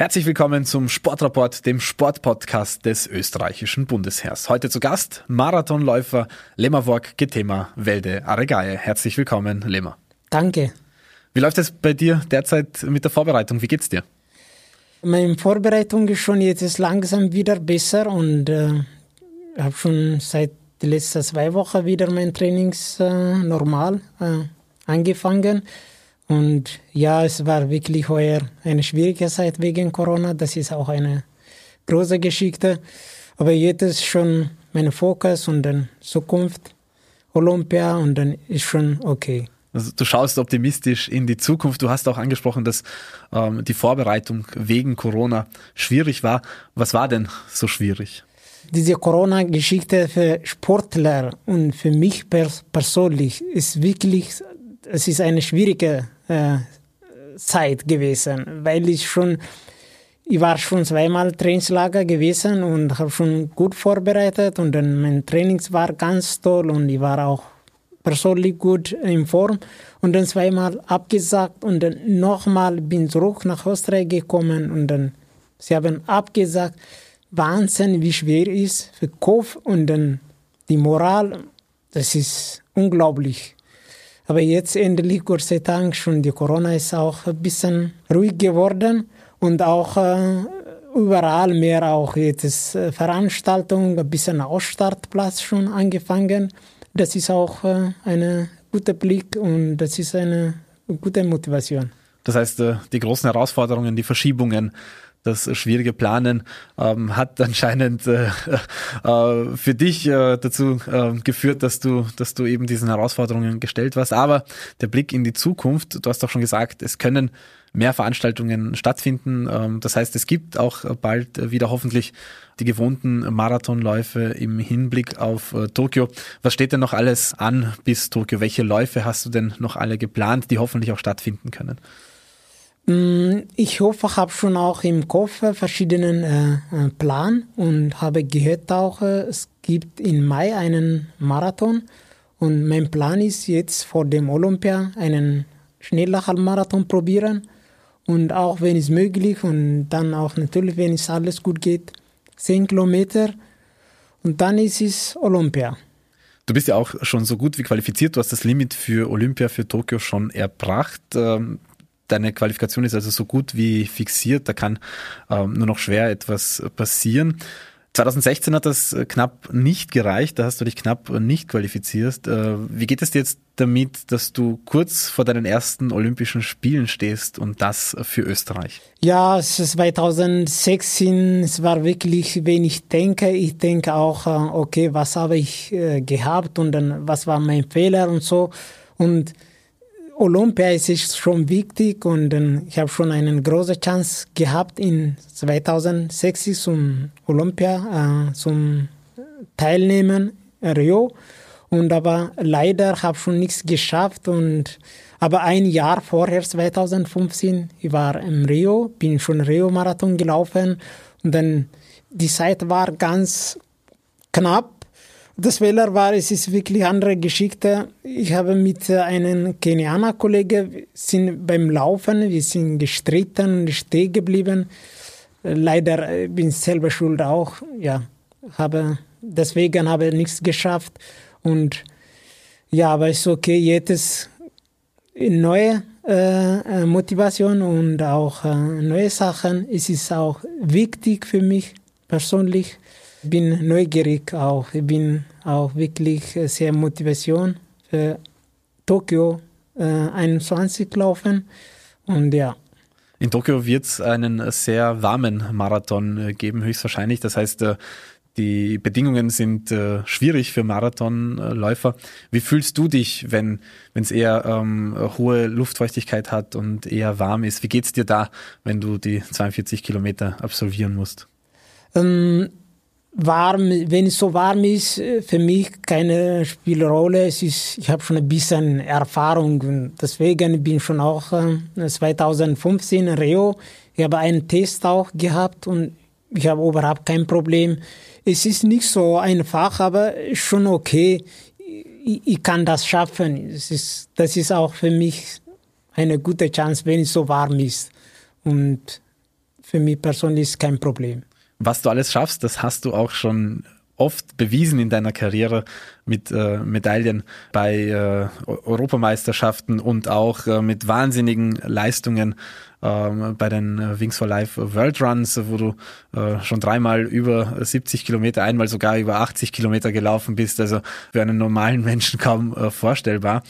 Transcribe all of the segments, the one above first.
Herzlich willkommen zum Sportrapport, dem Sportpodcast des österreichischen Bundesheers. Heute zu Gast Marathonläufer Lemmerwork Getema Welde Aregaye. Herzlich willkommen, Lemmer. Danke. Wie läuft es bei dir derzeit mit der Vorbereitung? Wie geht's dir? Meine Vorbereitung ist schon jetzt langsam wieder besser und äh, habe schon seit den letzten zwei Wochen wieder mein Trainings äh, normal äh, angefangen. Und ja, es war wirklich heuer eine schwierige Zeit wegen Corona. Das ist auch eine große Geschichte. Aber jetzt ist schon mein Fokus und dann Zukunft Olympia und dann ist schon okay. Also du schaust optimistisch in die Zukunft. Du hast auch angesprochen, dass ähm, die Vorbereitung wegen Corona schwierig war. Was war denn so schwierig? Diese Corona-Geschichte für Sportler und für mich pers persönlich ist wirklich, es ist eine schwierige äh, Zeit gewesen, weil ich schon, ich war schon zweimal Trainingslager gewesen und habe schon gut vorbereitet und dann mein Trainings war ganz toll und ich war auch persönlich gut in Form und dann zweimal abgesagt und dann nochmal bin zurück nach Österreich gekommen und dann sie haben abgesagt. Wahnsinn, wie schwer ist für Kopf und dann die Moral, das ist unglaublich. Aber jetzt endlich, Gott sei Dank, schon die Corona ist auch ein bisschen ruhig geworden und auch äh, überall mehr auch jetzt äh, Veranstaltung, ein bisschen Ausstartplatz schon angefangen. Das ist auch äh, ein guter Blick und das ist eine gute Motivation. Das heißt, äh, die großen Herausforderungen, die Verschiebungen, das schwierige Planen ähm, hat anscheinend äh, äh, für dich äh, dazu äh, geführt, dass du, dass du eben diesen Herausforderungen gestellt warst. Aber der Blick in die Zukunft, du hast doch schon gesagt, es können mehr Veranstaltungen stattfinden. Ähm, das heißt, es gibt auch bald wieder hoffentlich die gewohnten Marathonläufe im Hinblick auf äh, Tokio. Was steht denn noch alles an bis Tokio? Welche Läufe hast du denn noch alle geplant, die hoffentlich auch stattfinden können? Mm, ich hoffe, habe schon auch im Kopf verschiedenen äh, äh, Plan und habe gehört auch, äh, es gibt im Mai einen Marathon und mein Plan ist jetzt vor dem Olympia einen Schnelllacher-Marathon probieren und auch wenn es möglich und dann auch natürlich, wenn es alles gut geht, 10 Kilometer und dann ist es Olympia. Du bist ja auch schon so gut wie qualifiziert. Du hast das Limit für Olympia, für Tokio schon erbracht. Deine Qualifikation ist also so gut wie fixiert, da kann ähm, nur noch schwer etwas passieren. 2016 hat das knapp nicht gereicht, da hast du dich knapp nicht qualifiziert. Äh, wie geht es dir jetzt damit, dass du kurz vor deinen ersten Olympischen Spielen stehst und das für Österreich? Ja, es ist 2016, es war wirklich, wenn ich denke, ich denke auch, äh, okay, was habe ich äh, gehabt und dann, was war mein Fehler und so. Und Olympia ist schon wichtig und ich habe schon eine große Chance gehabt in 2006 zum Olympia äh, zum Teilnehmen in Rio. Und aber leider habe ich schon nichts geschafft und aber ein Jahr vorher 2015 ich war im Rio bin schon Rio Marathon gelaufen. Und dann die Zeit war ganz knapp das Fehler war, es ist wirklich andere Geschichte. Ich habe mit einem Kenianer Kollege sind beim Laufen, wir sind gestritten und stehen geblieben. Leider äh, bin ich selber schuld auch. Ja, habe deswegen habe ich nichts geschafft und ja, aber ist okay. Ist neue äh, äh, Motivation und auch äh, neue Sachen. Es ist auch wichtig für mich persönlich bin neugierig auch. Ich bin auch wirklich äh, sehr Motivation für Tokio äh, 21 laufen. Und ja. In Tokio wird es einen sehr warmen Marathon äh, geben, höchstwahrscheinlich. Das heißt, äh, die Bedingungen sind äh, schwierig für Marathonläufer. Wie fühlst du dich, wenn es eher ähm, hohe Luftfeuchtigkeit hat und eher warm ist? Wie geht es dir da, wenn du die 42 Kilometer absolvieren musst? Ähm, warm, wenn es so warm ist, äh, für mich keine Spielrolle. Es ist, ich habe schon ein bisschen Erfahrung und deswegen bin ich schon auch 2015 äh, in Rio. Ich habe einen Test auch gehabt und ich habe überhaupt kein Problem. Es ist nicht so einfach, aber schon okay. Ich, ich kann das schaffen. Es ist, das ist auch für mich eine gute Chance, wenn es so warm ist. Und für mich persönlich ist kein Problem. Was du alles schaffst, das hast du auch schon oft bewiesen in deiner Karriere mit äh, Medaillen bei äh, Europameisterschaften und auch äh, mit wahnsinnigen Leistungen ähm, bei den äh, Wings for Life World Runs, wo du äh, schon dreimal über 70 Kilometer, einmal sogar über 80 Kilometer gelaufen bist. Also für einen normalen Menschen kaum äh, vorstellbar.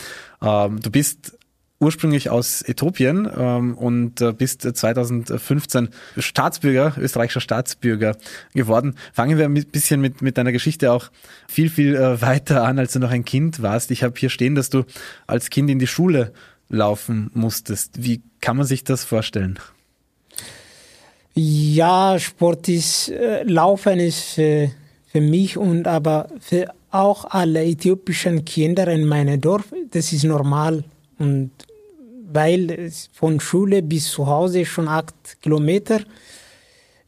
Ähm, du bist ursprünglich aus Äthiopien ähm, und äh, bist 2015 Staatsbürger, österreichischer Staatsbürger geworden. Fangen wir ein bisschen mit, mit deiner Geschichte auch viel, viel äh, weiter an, als du noch ein Kind warst. Ich habe hier stehen, dass du als Kind in die Schule laufen musstest. Wie kann man sich das vorstellen? Ja, Sport ist, äh, Laufen ist für, für mich und aber für auch alle äthiopischen Kinder in meinem Dorf, das ist normal. Und weil von Schule bis zu Hause schon acht Kilometer.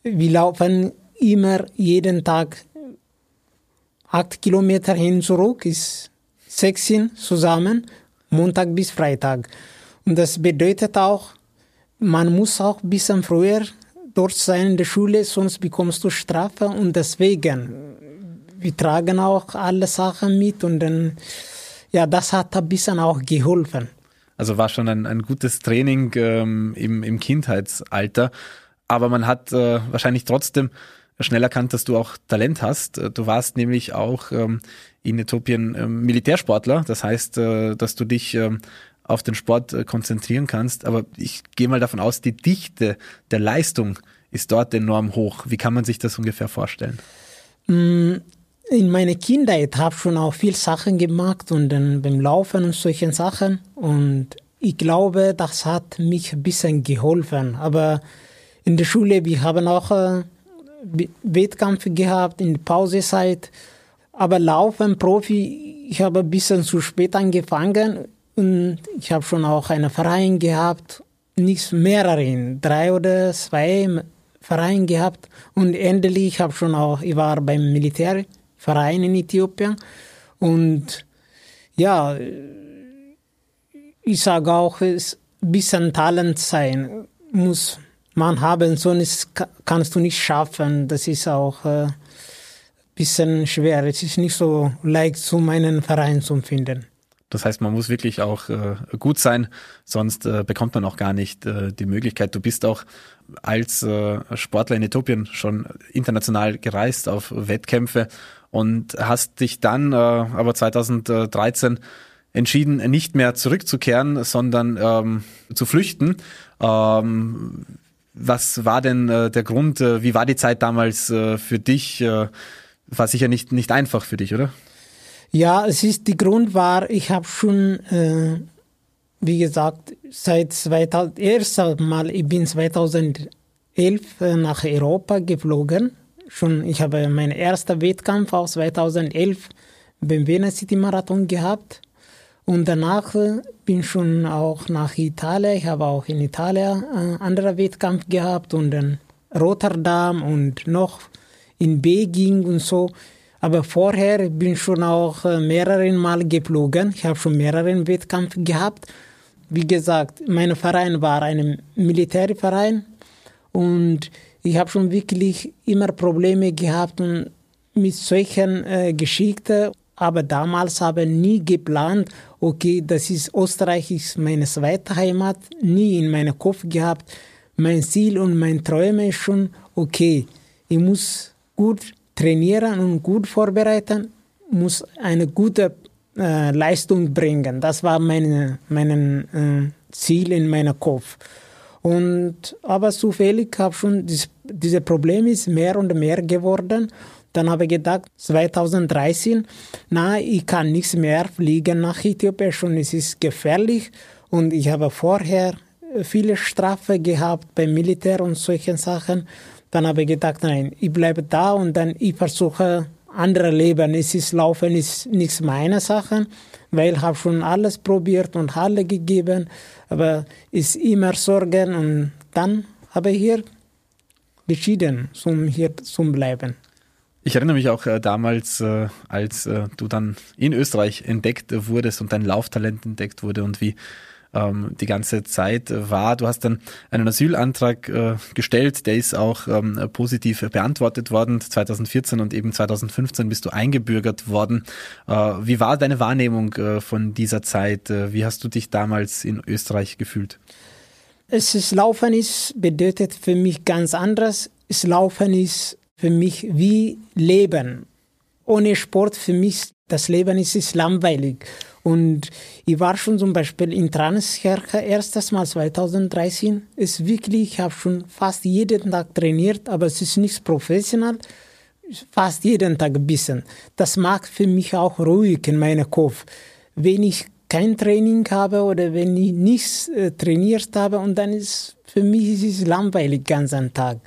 Wir laufen immer jeden Tag acht Kilometer hin zurück, ist 16 zusammen, Montag bis Freitag. Und das bedeutet auch, man muss auch ein bisschen früher dort sein in der Schule, sonst bekommst du Strafe und deswegen, wir tragen auch alle Sachen mit und dann, ja, das hat ein bisschen auch geholfen. Also war schon ein, ein gutes Training ähm, im, im Kindheitsalter. Aber man hat äh, wahrscheinlich trotzdem schnell erkannt, dass du auch Talent hast. Du warst nämlich auch ähm, in Äthiopien ähm, Militärsportler. Das heißt, äh, dass du dich ähm, auf den Sport äh, konzentrieren kannst. Aber ich gehe mal davon aus, die Dichte der Leistung ist dort enorm hoch. Wie kann man sich das ungefähr vorstellen? In meiner Kindheit habe schon auch viel Sachen gemacht und dann beim Laufen und solchen Sachen. Und ich glaube, das hat mich ein bisschen geholfen. Aber in der Schule, wir haben auch äh, Wettkämpfe gehabt in der Pausezeit. Aber Laufen, Profi, ich habe ein bisschen zu spät angefangen und ich habe schon auch einen Verein gehabt, nicht mehrere, drei oder zwei Vereine gehabt und endlich habe schon auch, ich war beim Militär Verein in Äthiopien. Und ja, ich sage auch, es ein bisschen Talent sein muss man haben, sonst kannst du nicht schaffen. Das ist auch ein äh, bisschen schwer. Es ist nicht so leicht, zu meinen Verein zu finden. Das heißt, man muss wirklich auch äh, gut sein, sonst äh, bekommt man auch gar nicht äh, die Möglichkeit. Du bist auch als äh, Sportler in Äthiopien schon international gereist auf Wettkämpfe und hast dich dann äh, aber 2013 entschieden, nicht mehr zurückzukehren, sondern ähm, zu flüchten. Ähm, was war denn äh, der Grund? Äh, wie war die Zeit damals äh, für dich? Äh, war sicher nicht, nicht einfach für dich, oder? Ja, es ist, die Grund war, ich habe schon, äh, wie gesagt, seit 2000, erst Mal, ich bin 2011 äh, nach Europa geflogen. Schon, ich habe meinen ersten Wettkampf aus 2011 beim Vienna City Marathon gehabt. Und danach bin ich schon auch nach Italien. Ich habe auch in Italien äh, andere Wettkampf gehabt und dann Rotterdam und noch in Beijing und so. Aber vorher bin ich schon auch äh, mehrere Mal geflogen. Ich habe schon mehrere Wettkämpfe gehabt. Wie gesagt, mein Verein war ein Militärverein und ich habe schon wirklich immer Probleme gehabt mit solchen äh, Geschichten. Aber damals habe ich nie geplant, okay, das ist Österreich, ist meine zweite Heimat, nie in meinem Kopf gehabt. Mein Ziel und mein Träume ist schon, okay, ich muss gut trainieren und gut vorbereiten, muss eine gute äh, Leistung bringen. Das war mein meine, äh, Ziel in meinem Kopf. Und, aber zufällig habe schon dieses, dieses Problem ist mehr und mehr geworden. Dann habe ich gedacht, 2013, na, ich kann nichts mehr fliegen nach Äthiopien, schon es ist gefährlich. Und ich habe vorher viele Strafen gehabt beim Militär und solchen Sachen. Dann habe ich gedacht, nein, ich bleibe da und dann ich versuche andere Leben. Es ist Laufen ist nichts meiner Sachen, weil ich habe schon alles probiert und alle gegeben, aber ist immer Sorgen und dann habe ich hier entschieden, zum hier zu bleiben. Ich erinnere mich auch äh, damals, äh, als äh, du dann in Österreich entdeckt wurdest und dein Lauftalent entdeckt wurde und wie ähm, die ganze Zeit war. Du hast dann einen Asylantrag äh, gestellt, der ist auch ähm, positiv beantwortet worden. 2014 und eben 2015 bist du eingebürgert worden. Äh, wie war deine Wahrnehmung äh, von dieser Zeit? Äh, wie hast du dich damals in Österreich gefühlt? Es Laufen ist bedeutet für mich ganz anders. Es Laufen ist für mich wie Leben. Ohne Sport für mich das Leben ist, ist langweilig. Und ich war schon zum Beispiel in Transherke erstes Mal 2013. Ist wirklich, ich habe schon fast jeden Tag trainiert, aber es ist nicht professionell. Fast jeden Tag ein bisschen. Das macht für mich auch ruhig in meinem Kopf. Wenn ich kein Training habe oder wenn ich nichts äh, trainiert habe und dann ist für mich ist es langweilig ganz am Tag.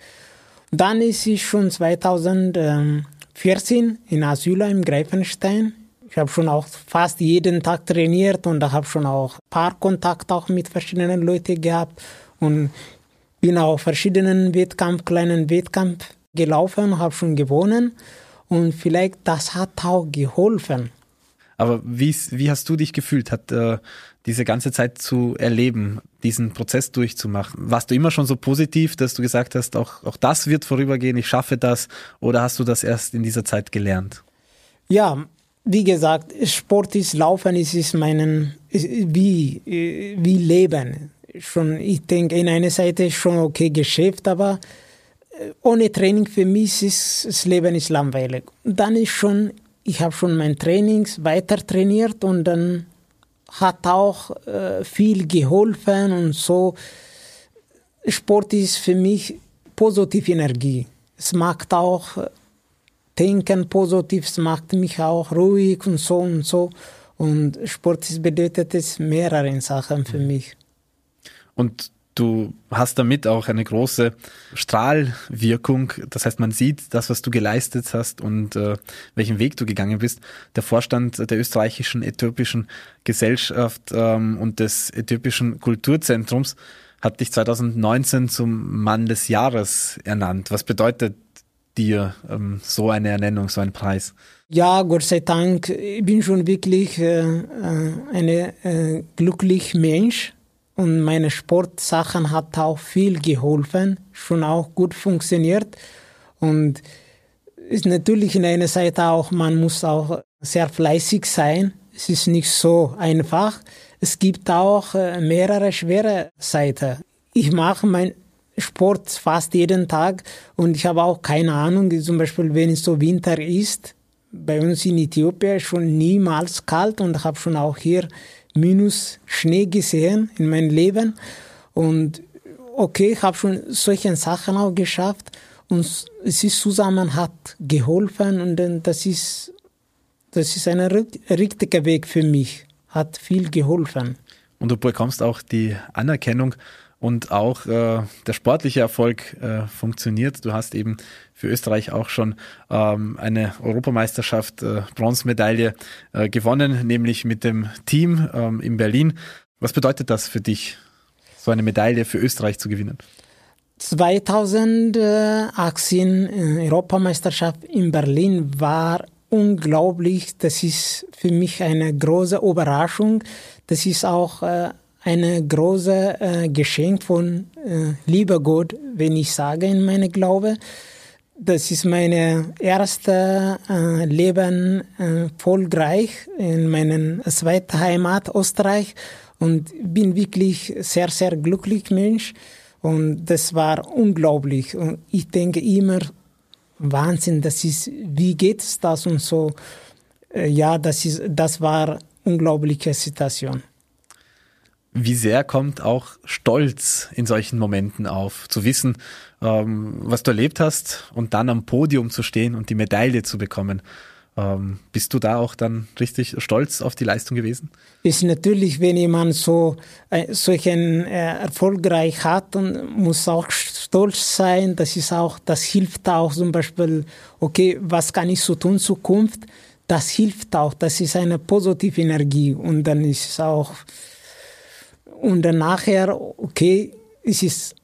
Dann ist es schon 2014 in Asyla im Greifenstein ich habe schon auch fast jeden Tag trainiert und habe schon auch ein paar Kontakte auch mit verschiedenen Leuten gehabt und bin auch verschiedenen Wettkampf, kleinen Wettkampf gelaufen, habe schon gewonnen und vielleicht das hat auch geholfen. Aber wie, wie hast du dich gefühlt, hat äh, diese ganze Zeit zu erleben, diesen Prozess durchzumachen? Warst du immer schon so positiv, dass du gesagt hast, auch, auch das wird vorübergehen, ich schaffe das, oder hast du das erst in dieser Zeit gelernt? Ja, wie gesagt, Sport ist Laufen, es ist meinen, wie, wie Leben. Schon, ich denke, in einer Seite schon okay Geschäft, aber äh, ohne Training für mich ist das Leben ist langweilig. Dann ist schon, ich habe schon mein Trainings weiter trainiert und dann hat auch äh, viel geholfen und so. Sport ist für mich positive Energie. Es macht auch Denken positiv macht mich auch ruhig und so und so. Und Sport ist bedeutet es mehrere Sachen für mhm. mich. Und du hast damit auch eine große Strahlwirkung. Das heißt, man sieht das, was du geleistet hast und äh, welchen Weg du gegangen bist. Der Vorstand der österreichischen äthiopischen Gesellschaft ähm, und des äthiopischen Kulturzentrums hat dich 2019 zum Mann des Jahres ernannt. Was bedeutet dir ähm, so eine Ernennung, so ein Preis? Ja, Gott sei Dank, ich bin schon wirklich äh, äh ein äh, glücklicher Mensch und meine Sportsachen hat auch viel geholfen, schon auch gut funktioniert und ist natürlich in einer Seite auch, man muss auch sehr fleißig sein. Es ist nicht so einfach. Es gibt auch äh, mehrere schwere Seiten. Ich mache mein Sport fast jeden Tag. Und ich habe auch keine Ahnung, zum Beispiel wenn es so Winter ist, bei uns in Äthiopien schon niemals kalt und habe schon auch hier minus Schnee gesehen in meinem Leben. Und okay, ich habe schon solche Sachen auch geschafft. Und es ist zusammen hat geholfen und das ist das ist ein richtiger Weg für mich, hat viel geholfen. Und du bekommst auch die Anerkennung und auch äh, der sportliche Erfolg äh, funktioniert. Du hast eben für Österreich auch schon ähm, eine Europameisterschaft äh, Bronzemedaille äh, gewonnen, nämlich mit dem Team ähm, in Berlin. Was bedeutet das für dich, so eine Medaille für Österreich zu gewinnen? 2018 äh, Europameisterschaft in Berlin war unglaublich. Das ist für mich eine große Überraschung. Das ist auch äh, ein großes äh, Geschenk von äh, lieber Gott, wenn ich sage in meinem Glaube. Das ist meine erste äh, Leben äh, erfolgreich in meiner zweiten Heimat Österreich und bin wirklich sehr sehr glücklich Mensch und das war unglaublich und ich denke immer Wahnsinn, das ist wie geht es das und so äh, ja das ist das war unglaubliche Situation. Wie sehr kommt auch Stolz in solchen Momenten auf, zu wissen, ähm, was du erlebt hast und dann am Podium zu stehen und die Medaille zu bekommen? Ähm, bist du da auch dann richtig stolz auf die Leistung gewesen? Ist natürlich, wenn jemand so äh, solchen äh, erfolgreich hat und muss auch stolz sein. Das ist auch, das hilft auch zum Beispiel. Okay, was kann ich so tun in Zukunft? Das hilft auch. Das ist eine positive Energie und dann ist es auch und dann nachher, okay, es ist,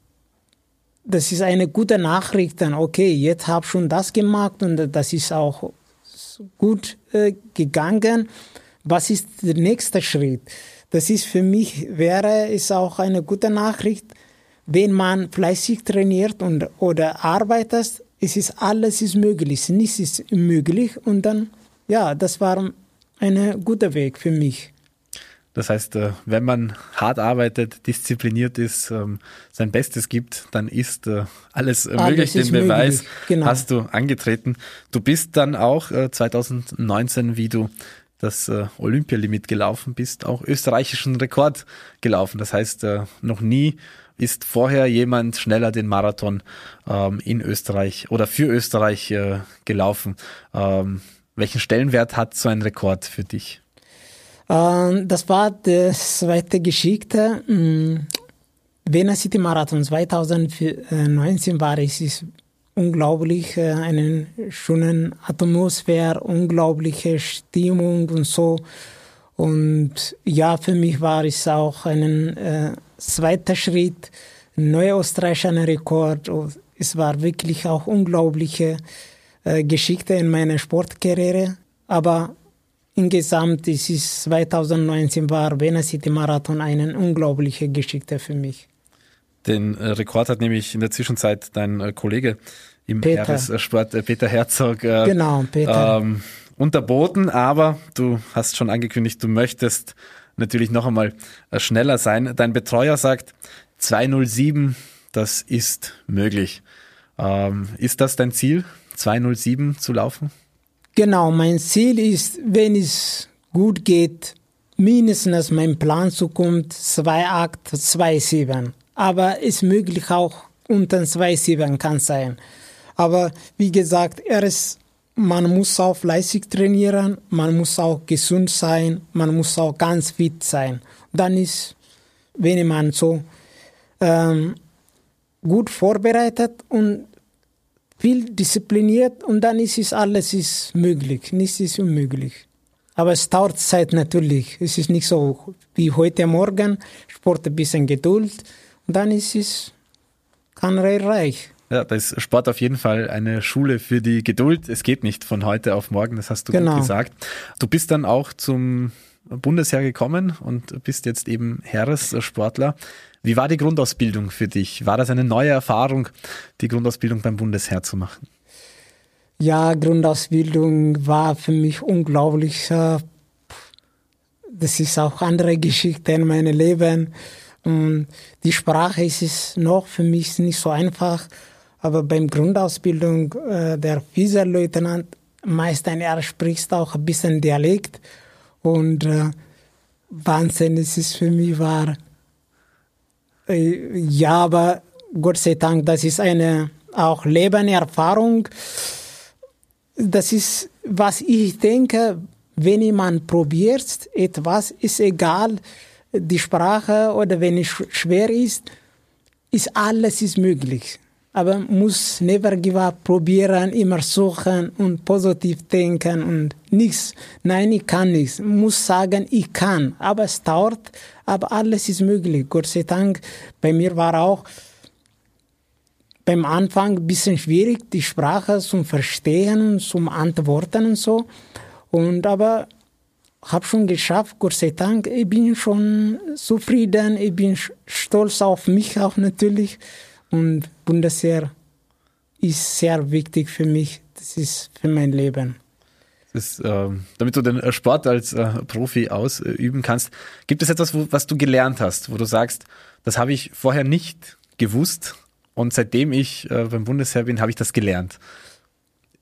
das ist eine gute Nachricht, dann, okay, jetzt habe ich schon das gemacht und das ist auch gut äh, gegangen. Was ist der nächste Schritt? das ist für mich, wäre es auch eine gute Nachricht, wenn man fleißig trainiert und, oder arbeitet, es ist alles ist möglich, nichts ist möglich und dann, ja, das war ein guter Weg für mich. Das heißt, äh, wenn man hart arbeitet, diszipliniert ist, ähm, sein Bestes gibt, dann ist äh, alles, alles möglich. Den Beweis genau. hast du angetreten. Du bist dann auch 2019, äh, wie du das Olympialimit gelaufen bist, auch österreichischen Rekord gelaufen. Das heißt, noch nie ist vorher jemand schneller den Marathon ähm, in Österreich oder für Österreich gelaufen. Ähm, welchen Stellenwert hat so ein Rekord für dich? Ähm, das war die zweite Geschichte. Wiener mm, City Marathon 2019 war es ist unglaublich, äh, eine schöne Atmosphäre, unglaubliche Stimmung und so. Und ja, für mich war es auch ein äh, zweiter Schritt, neuer österreichischer Rekord. Und es war wirklich auch unglaubliche äh, Geschichte in meiner Sportkarriere. Aber Insgesamt ist es 2019 war Wiener City Marathon eine unglaubliche Geschichte für mich. Den äh, Rekord hat nämlich in der Zwischenzeit dein äh, Kollege im Heeressport, äh, Peter Herzog, äh, genau, Peter. Ähm, unterboten, aber du hast schon angekündigt, du möchtest natürlich noch einmal äh, schneller sein. Dein Betreuer sagt 207, das ist möglich. Ähm, ist das dein Ziel, 207 zu laufen? Genau, mein Ziel ist, wenn es gut geht, mindestens mein Plan zukommt 2,8, 2,7. Aber es möglich auch unter 2,7 kann sein. Aber wie gesagt, erst man muss auch fleißig trainieren, man muss auch gesund sein, man muss auch ganz fit sein. Dann ist, wenn man so ähm, gut vorbereitet und viel diszipliniert und dann ist es alles ist möglich, nichts ist unmöglich. Aber es dauert Zeit natürlich. Es ist nicht so wie heute Morgen, Sport ein bisschen Geduld und dann ist es kann reich. Ja, da ist Sport auf jeden Fall eine Schule für die Geduld. Es geht nicht von heute auf morgen, das hast du genau. gut gesagt. Du bist dann auch zum Bundesheer gekommen und bist jetzt eben Heeressportler. Wie war die Grundausbildung für dich? War das eine neue Erfahrung, die Grundausbildung beim Bundesheer zu machen? Ja, Grundausbildung war für mich unglaublich. Das ist auch andere Geschichte in meinem Leben. Die Sprache ist es noch für mich nicht so einfach, aber beim Grundausbildung äh, der Vize-Leutnant meistens er spricht auch ein bisschen Dialekt und äh, Wahnsinn, es ist für mich war äh, ja, aber Gott sei Dank, das ist eine auch Lebenerfahrung. Das ist, was ich denke, wenn jemand probiert etwas, ist egal, die Sprache oder wenn es schwer ist, ist alles ist möglich aber muss never give up, probieren, immer suchen und positiv denken und nichts. Nein, ich kann nichts. Muss sagen, ich kann. Aber es dauert, aber alles ist möglich. Gott sei Dank, bei mir war auch beim Anfang ein bisschen schwierig, die Sprache zum Verstehen und zum Antworten und so. Und aber habe schon geschafft, Gott sei Dank. Ich bin schon zufrieden, ich bin stolz auf mich auch natürlich. Und Bundesheer ist sehr wichtig für mich. Das ist für mein Leben. Ist, äh, damit du den äh, Sport als äh, Profi ausüben kannst, gibt es etwas, wo, was du gelernt hast, wo du sagst, das habe ich vorher nicht gewusst und seitdem ich äh, beim Bundesheer bin, habe ich das gelernt.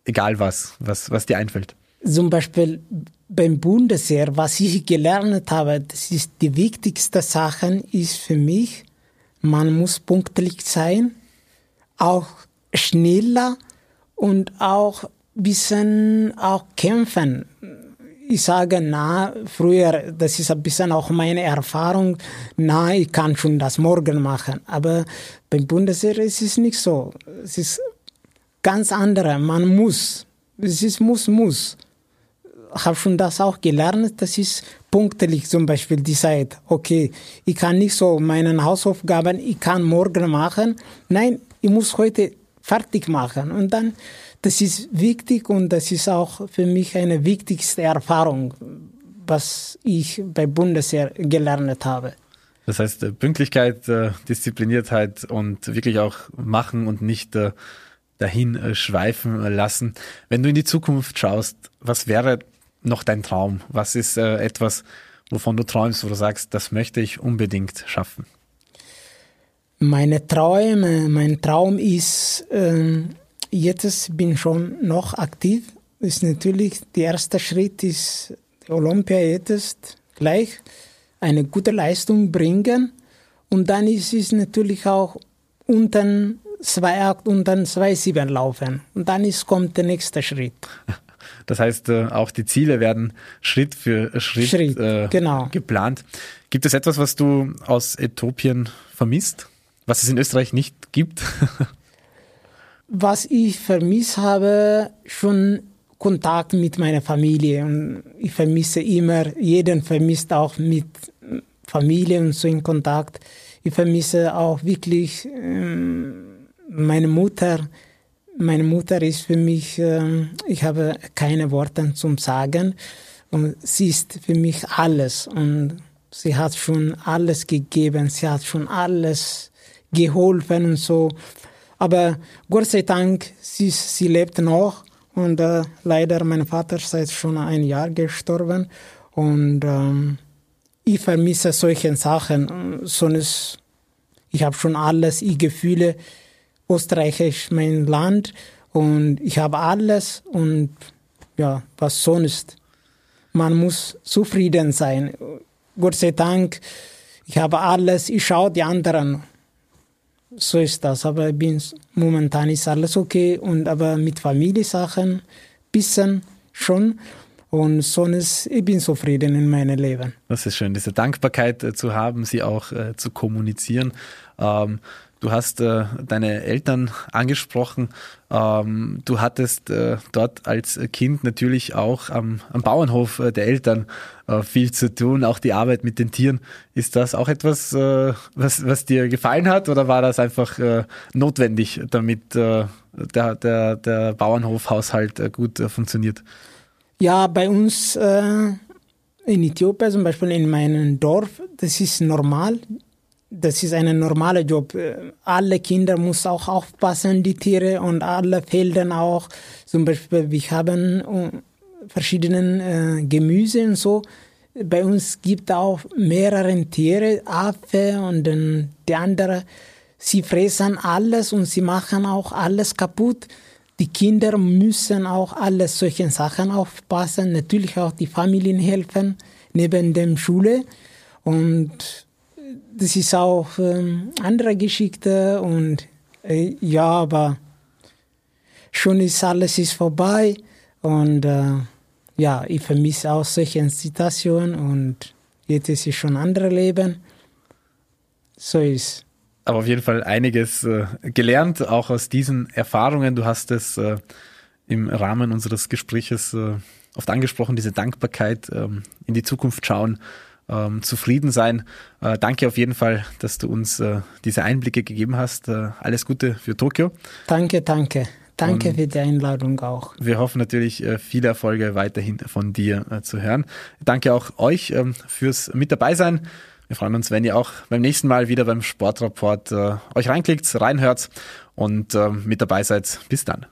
Egal was, was, was dir einfällt. Zum Beispiel beim Bundesheer, was ich gelernt habe, das ist die wichtigste Sache, ist für mich, man muss punktlich sein, auch schneller und auch bisschen auch kämpfen. Ich sage, na, früher, das ist ein bisschen auch meine Erfahrung, na, ich kann schon das morgen machen. Aber beim Bundesheer ist es nicht so. Es ist ganz andere. Man muss. Es ist muss, muss habe schon das auch gelernt, das ist punktlich zum Beispiel die Zeit. Okay, ich kann nicht so meine Hausaufgaben, ich kann morgen machen. Nein, ich muss heute fertig machen. Und dann, das ist wichtig und das ist auch für mich eine wichtigste Erfahrung. was ich bei Bundesheer gelernt habe. Das heißt, äh, Pünktlichkeit, äh, Diszipliniertheit und wirklich auch machen und nicht äh, dahin schweifen lassen. Wenn du in die Zukunft schaust, was wäre noch dein Traum? Was ist etwas, wovon du träumst, wo du sagst, das möchte ich unbedingt schaffen? Meine Träume, mein Traum ist, äh, jetzt bin ich schon noch aktiv. Ist natürlich der erste Schritt ist Olympia jetzt gleich eine gute Leistung bringen und dann ist es natürlich auch unten 2,8 und dann 2,7 laufen und dann ist, kommt der nächste Schritt. Das heißt, äh, auch die Ziele werden Schritt für Schritt, Schritt äh, genau. geplant. Gibt es etwas, was du aus Äthiopien vermisst, was es in Österreich nicht gibt? was ich vermisst habe, schon Kontakt mit meiner Familie und ich vermisse immer, jeden vermisst auch mit Familie und so in Kontakt. Ich vermisse auch wirklich ähm, meine Mutter. Meine Mutter ist für mich, äh, ich habe keine Worte zum Sagen und sie ist für mich alles und sie hat schon alles gegeben, sie hat schon alles geholfen und so. Aber Gott sei Dank, sie, sie lebt noch und äh, leider, mein Vater ist seit schon ein Jahr gestorben. Und ähm, ich vermisse solche Sachen. Sonst, ich habe schon alles, ich Gefühle. Österreich ist mein Land und ich habe alles. Und ja, was sonst? Man muss zufrieden sein. Gott sei Dank, ich habe alles. Ich schaue die anderen so ist das. Aber bin, momentan ist alles okay und aber mit Familiensachen bisschen schon. Und sonst, ich bin zufrieden in meinem Leben. Das ist schön, diese Dankbarkeit äh, zu haben, sie auch äh, zu kommunizieren. Ähm, Du hast äh, deine Eltern angesprochen. Ähm, du hattest äh, dort als Kind natürlich auch am, am Bauernhof äh, der Eltern äh, viel zu tun, auch die Arbeit mit den Tieren. Ist das auch etwas, äh, was, was dir gefallen hat oder war das einfach äh, notwendig, damit der, der, der Bauernhofhaushalt gut funktioniert? Ja, bei uns in Äthiopien, zum Beispiel in meinem Dorf, das ist normal das ist ein normaler Job. Alle Kinder müssen auch aufpassen, die Tiere und alle Felder auch. Zum Beispiel, wir haben äh, verschiedene äh, Gemüse und so. Bei uns gibt auch mehrere Tiere, Affe und dann die andere. Sie fressen alles und sie machen auch alles kaputt. Die Kinder müssen auch alles solche Sachen aufpassen. Natürlich auch die Familien helfen neben der Schule und das ist auch ähm, andere Geschichte und äh, ja, aber schon ist alles ist vorbei und äh, ja, ich vermisse auch solche Situationen und jetzt ist es schon ein anderes Leben. So ist aber auf jeden Fall einiges äh, gelernt, auch aus diesen Erfahrungen. Du hast es äh, im Rahmen unseres Gespräches äh, oft angesprochen, diese Dankbarkeit, ähm, in die Zukunft schauen ähm, zufrieden sein. Äh, danke auf jeden Fall, dass du uns äh, diese Einblicke gegeben hast. Äh, alles Gute für Tokio. Danke, danke. Danke Und für die Einladung auch. Wir hoffen natürlich äh, viele Erfolge weiterhin von dir äh, zu hören. Danke auch euch ähm, fürs mit dabei sein. Wir freuen uns, wenn ihr auch beim nächsten Mal wieder beim Sportrapport äh, euch reinklickt, reinhört und mit dabei seid. Bis dann.